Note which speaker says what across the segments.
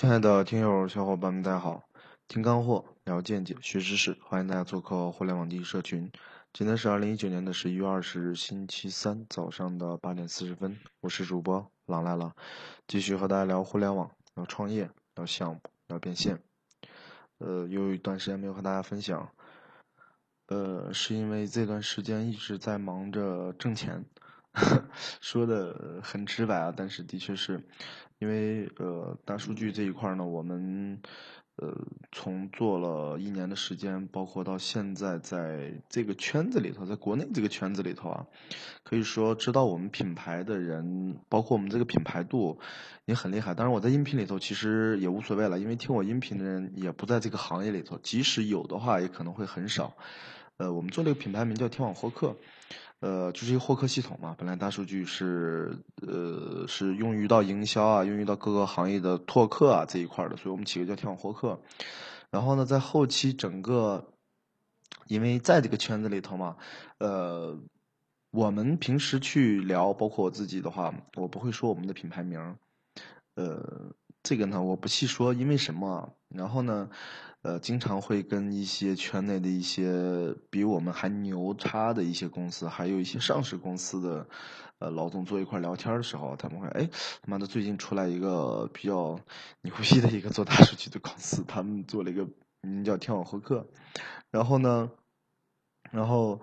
Speaker 1: 亲爱的听友小伙伴们，大家好！听干货，聊见解，学知识，欢迎大家做客互联网第一社群。今天是二零一九年的十一月二十日，星期三早上的八点四十分，我是主播狼来了，继续和大家聊互联网，聊创业，聊项目，聊变现。呃，有一段时间没有和大家分享，呃，是因为这段时间一直在忙着挣钱。说的很直白啊，但是的确是，因为呃大数据这一块呢，我们呃从做了一年的时间，包括到现在在这个圈子里头，在国内这个圈子里头啊，可以说知道我们品牌的人，包括我们这个品牌度也很厉害。当然我在音频里头其实也无所谓了，因为听我音频的人也不在这个行业里头，即使有的话，也可能会很少。呃，我们做了一个品牌名叫天网获客。呃，就是一个获客系统嘛。本来大数据是呃是用于到营销啊，用于到各个行业的拓客啊这一块的，所以我们起个叫天网获客。然后呢，在后期整个，因为在这个圈子里头嘛，呃，我们平时去聊，包括我自己的话，我不会说我们的品牌名，呃。这个呢，我不细说，因为什么？然后呢，呃，经常会跟一些圈内的一些比我们还牛叉的一些公司，还有一些上市公司的呃老总坐一块聊天的时候，他们会哎，他妈的，最近出来一个比较牛逼的一个做大数据的公司，他们做了一个名叫天网获客，然后呢，然后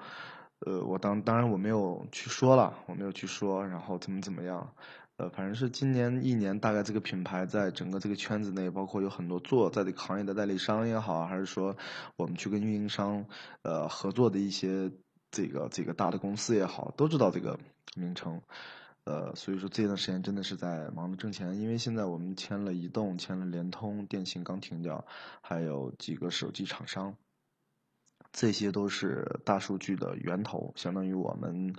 Speaker 1: 呃，我当当然我没有去说了，我没有去说，然后怎么怎么样。呃，反正是今年一年，大概这个品牌在整个这个圈子内，包括有很多做在这个行业的代理商也好，还是说我们去跟运营商呃合作的一些这个这个大的公司也好，都知道这个名称。呃，所以说这段时间真的是在忙着挣钱，因为现在我们签了移动，签了联通，电信刚停掉，还有几个手机厂商。这些都是大数据的源头，相当于我们，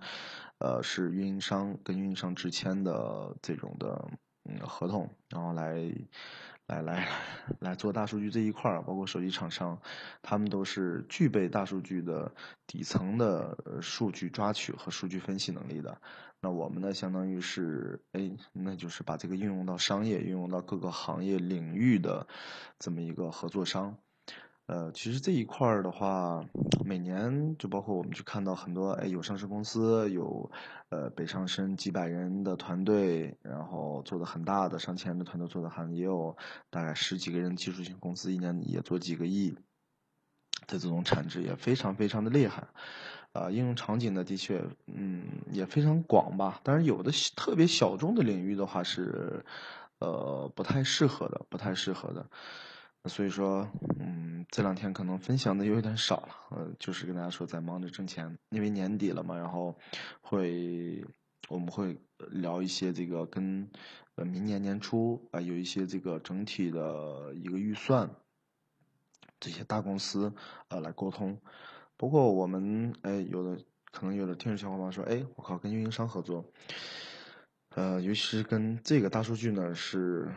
Speaker 1: 呃，是运营商跟运营商之签的这种的嗯合同，然后来来来 来做大数据这一块儿，包括手机厂商，他们都是具备大数据的底层的数据抓取和数据分析能力的。那我们呢，相当于是哎，那就是把这个应用到商业、应用到各个行业领域的这么一个合作商。呃，其实这一块儿的话，每年就包括我们去看到很多，哎，有上市公司，有呃北上深几百人的团队，然后做的很大的上千人的团队做的很，也有大概十几个人技术型公司，一年也做几个亿的这种产值，也非常非常的厉害。啊，应用场景呢，的确，嗯，也非常广吧。但是有的特别小众的领域的话，是呃不太适合的，不太适合的。所以说，嗯，这两天可能分享的有点少了，呃，就是跟大家说在忙着挣钱，因为年底了嘛，然后会我们会聊一些这个跟呃明年年初啊有一些这个整体的一个预算，这些大公司呃来沟通，包括我们哎有的可能有的听众小伙伴说，哎，我靠，跟运营商合作，呃，尤其是跟这个大数据呢是。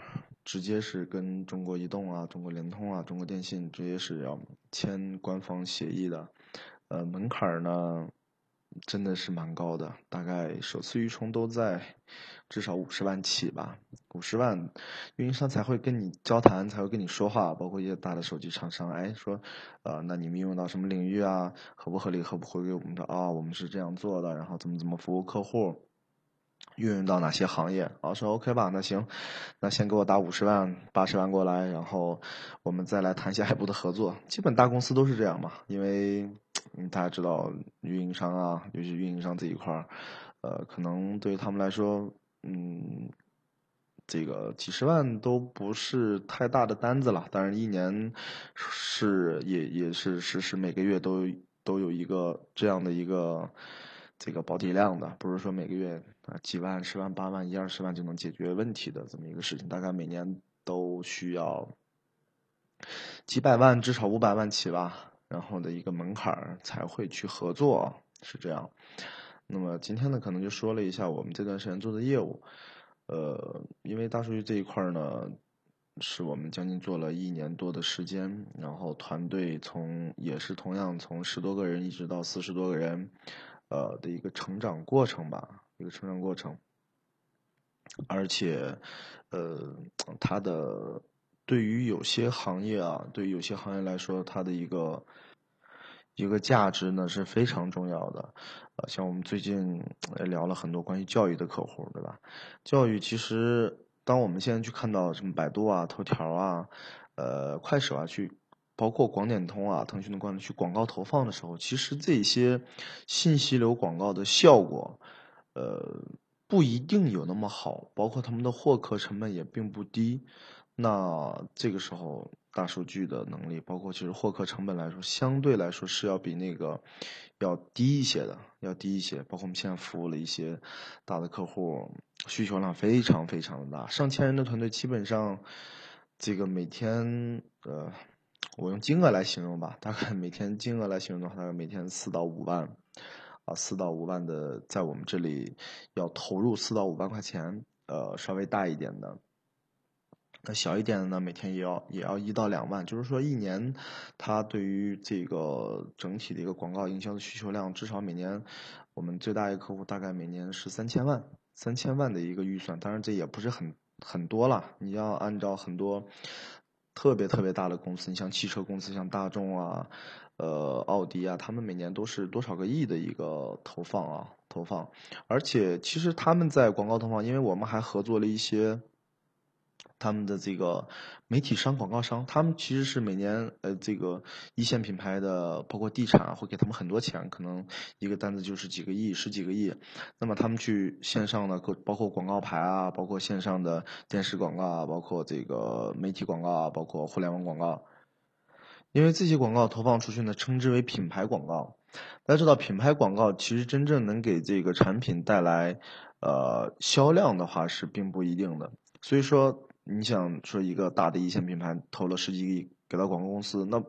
Speaker 1: 直接是跟中国移动啊、中国联通啊、中国电信直接是要签官方协议的，呃，门槛呢真的是蛮高的，大概首次预充都在至少五十万起吧，五十万运营商才会跟你交谈，才会跟你说话，包括一些大的手机厂商，哎，说，呃，那你们用到什么领域啊？合不合理？合不合给我们的啊？我们是这样做的，然后怎么怎么服务客户？运用到哪些行业？啊，说 OK 吧，那行，那先给我打五十万、八十万过来，然后我们再来谈下一步的合作。基本大公司都是这样嘛，因为大家知道运营商啊，尤其运营商这一块儿，呃，可能对于他们来说，嗯，这个几十万都不是太大的单子了。当然，一年是也也是是是每个月都都有一个这样的一个。这个保底量的，不是说每个月啊几万、十万、八万、一二十万就能解决问题的这么一个事情，大概每年都需要几百万，至少五百万起吧，然后的一个门槛才会去合作，是这样。那么今天呢，可能就说了一下我们这段时间做的业务，呃，因为大数据这一块呢，是我们将近做了一年多的时间，然后团队从也是同样从十多个人一直到四十多个人。呃的一个成长过程吧，一个成长过程，而且，呃，它的对于有些行业啊，对于有些行业来说，它的一个一个价值呢是非常重要的。呃，像我们最近也聊了很多关于教育的客户，对吧？教育其实，当我们现在去看到什么百度啊、头条啊、呃、快手啊，去包括广点通啊、腾讯的广去广告投放的时候，其实这些信息流广告的效果，呃，不一定有那么好，包括他们的获客成本也并不低。那这个时候，大数据的能力，包括其实获客成本来说，相对来说是要比那个要低一些的，要低一些。包括我们现在服务了一些大的客户，需求量非常非常的大，上千人的团队，基本上这个每天，呃，我用金额来形容吧，大概每天金额来形容的话，大概每天四到五万，啊，四到五万的，在我们这里要投入四到五万块钱，呃，稍微大一点的。那小一点的呢，每天也要也要一到两万，就是说一年，它对于这个整体的一个广告营销的需求量，至少每年，我们最大一个客户大概每年是三千万，三千万的一个预算，当然这也不是很很多了。你要按照很多特别特别大的公司，你像汽车公司，像大众啊，呃，奥迪啊，他们每年都是多少个亿的一个投放啊，投放，而且其实他们在广告投放，因为我们还合作了一些。他们的这个媒体商、广告商，他们其实是每年呃，这个一线品牌的，包括地产，会给他们很多钱，可能一个单子就是几个亿、十几个亿。那么他们去线上的，包括广告牌啊，包括线上的电视广告啊，包括这个媒体广告啊，包括互联网广告。因为这些广告投放出去呢，称之为品牌广告。大家知道，品牌广告其实真正能给这个产品带来呃销量的话，是并不一定的。所以说。你想说一个大的一线品牌投了十几个亿给到广告公司，那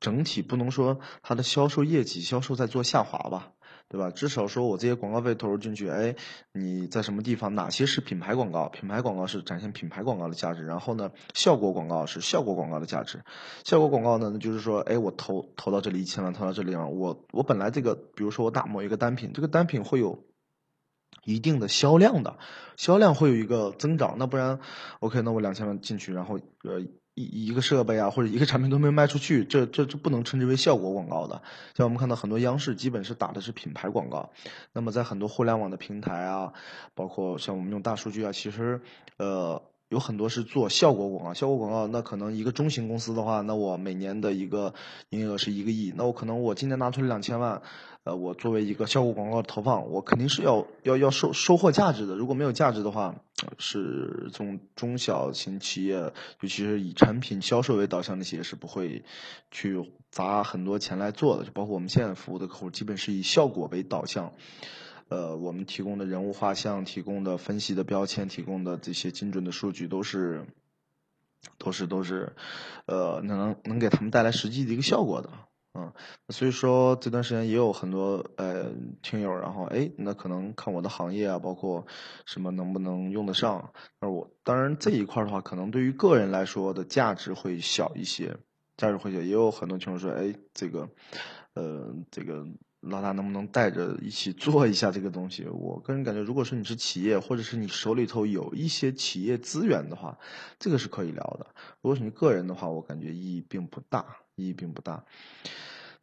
Speaker 1: 整体不能说它的销售业绩、销售在做下滑吧，对吧？至少说我这些广告费投入进去，哎，你在什么地方？哪些是品牌广告？品牌广告是展现品牌广告的价值。然后呢，效果广告是效果广告的价值。效果广告呢，就是说，哎，我投投到这里一千万，投到这里啊，我我本来这个，比如说我打某一个单品，这个单品会有。一定的销量的，销量会有一个增长，那不然，OK，那我两千万进去，然后呃一一个设备啊或者一个产品都没卖出去，这这这不能称之为效果广告的。像我们看到很多央视基本是打的是品牌广告，那么在很多互联网的平台啊，包括像我们用大数据啊，其实呃。有很多是做效果广告，效果广告那可能一个中型公司的话，那我每年的一个营业额是一个亿，那我可能我今年拿出了两千万，呃，我作为一个效果广告投放，我肯定是要要要收收获价值的。如果没有价值的话，是从中小型企业，尤其是以产品销售为导向的企业是不会去砸很多钱来做的。就包括我们现在服务的客户，基本是以效果为导向。呃，我们提供的人物画像、提供的分析的标签、提供的这些精准的数据，都是，都是都是，呃，能能给他们带来实际的一个效果的，嗯，所以说这段时间也有很多呃听友，然后哎，那可能看我的行业啊，包括什么能不能用得上，而我当然这一块的话，可能对于个人来说的价值会小一些，价值会小，也有很多听友说，哎，这个，呃，这个。老大能不能带着一起做一下这个东西？我个人感觉，如果说你是企业，或者是你手里头有一些企业资源的话，这个是可以聊的。如果是你个人的话，我感觉意义并不大，意义并不大。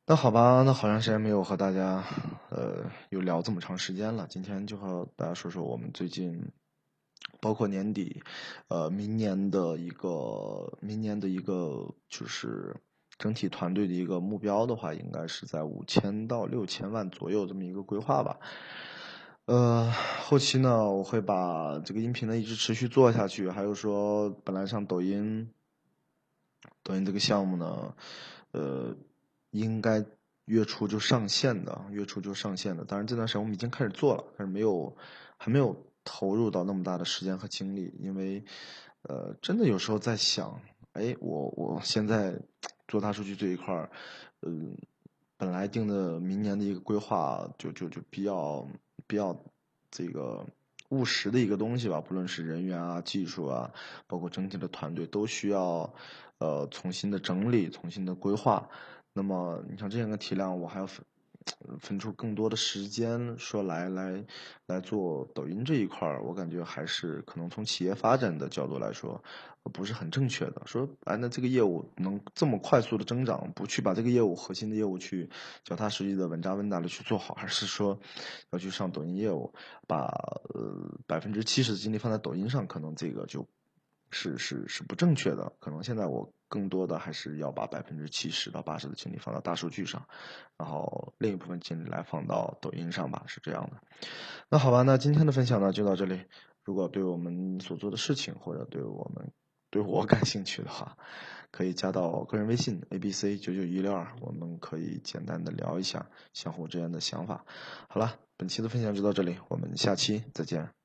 Speaker 1: 那好吧，那好长时间没有和大家，呃，有聊这么长时间了。今天就和大家说说我们最近，包括年底，呃，明年的一个，明年的一个就是。整体团队的一个目标的话，应该是在五千到六千万左右这么一个规划吧。呃，后期呢，我会把这个音频呢一直持续做下去。还有说，本来像抖音，抖音这个项目呢，呃，应该月初就上线的，月初就上线的。当然这段时间我们已经开始做了，但是没有，还没有投入到那么大的时间和精力，因为，呃，真的有时候在想，哎，我我现在。做大数据这一块儿，嗯，本来定的明年的一个规划，就就就比较比较这个务实的一个东西吧。不论是人员啊、技术啊，包括整体的团队，都需要呃重新的整理、重新的规划。那么，你像这样的体量，我还要分分出更多的时间说来来来做抖音这一块儿，我感觉还是可能从企业发展的角度来说，不是很正确的。说哎，那这个业务能这么快速的增长，不去把这个业务核心的业务去脚踏实地的稳扎稳打的去做好，还是说要去上抖音业务，把呃百分之七十的精力放在抖音上，可能这个就是是是不正确的。可能现在我。更多的还是要把百分之七十到八十的精力放到大数据上，然后另一部分精力来放到抖音上吧，是这样的。那好吧，那今天的分享呢就到这里。如果对我们所做的事情或者对我们对我感兴趣的话，可以加到个人微信 a b c 九九一六二，我们可以简单的聊一下相互之间的想法。好了，本期的分享就到这里，我们下期再见。